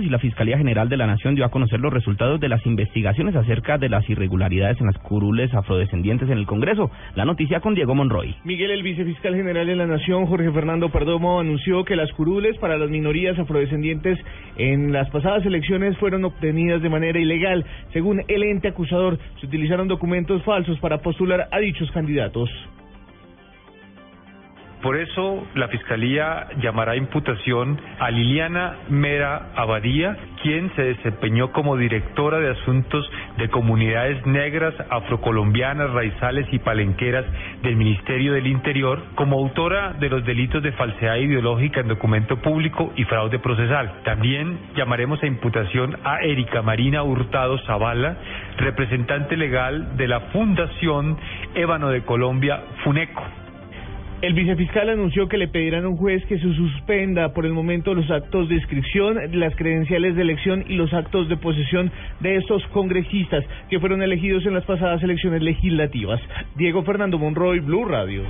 y la Fiscalía General de la Nación dio a conocer los resultados de las investigaciones acerca de las irregularidades en las curules afrodescendientes en el Congreso. La noticia con Diego Monroy. Miguel, el vicefiscal general de la Nación, Jorge Fernando Perdomo, anunció que las curules para las minorías afrodescendientes en las pasadas elecciones fueron obtenidas de manera ilegal. Según el ente acusador, se utilizaron documentos falsos para postular a dichos candidatos. Por eso la Fiscalía llamará a imputación a Liliana Mera Abadía, quien se desempeñó como directora de asuntos de comunidades negras, afrocolombianas, raizales y palenqueras del Ministerio del Interior, como autora de los delitos de falsedad ideológica en documento público y fraude procesal. También llamaremos a imputación a Erika Marina Hurtado Zavala, representante legal de la Fundación Ébano de Colombia, FUNECO. El vicefiscal anunció que le pedirán a un juez que se suspenda por el momento los actos de inscripción, las credenciales de elección y los actos de posesión de estos congresistas que fueron elegidos en las pasadas elecciones legislativas. Diego Fernando Monroy, Blue Radio.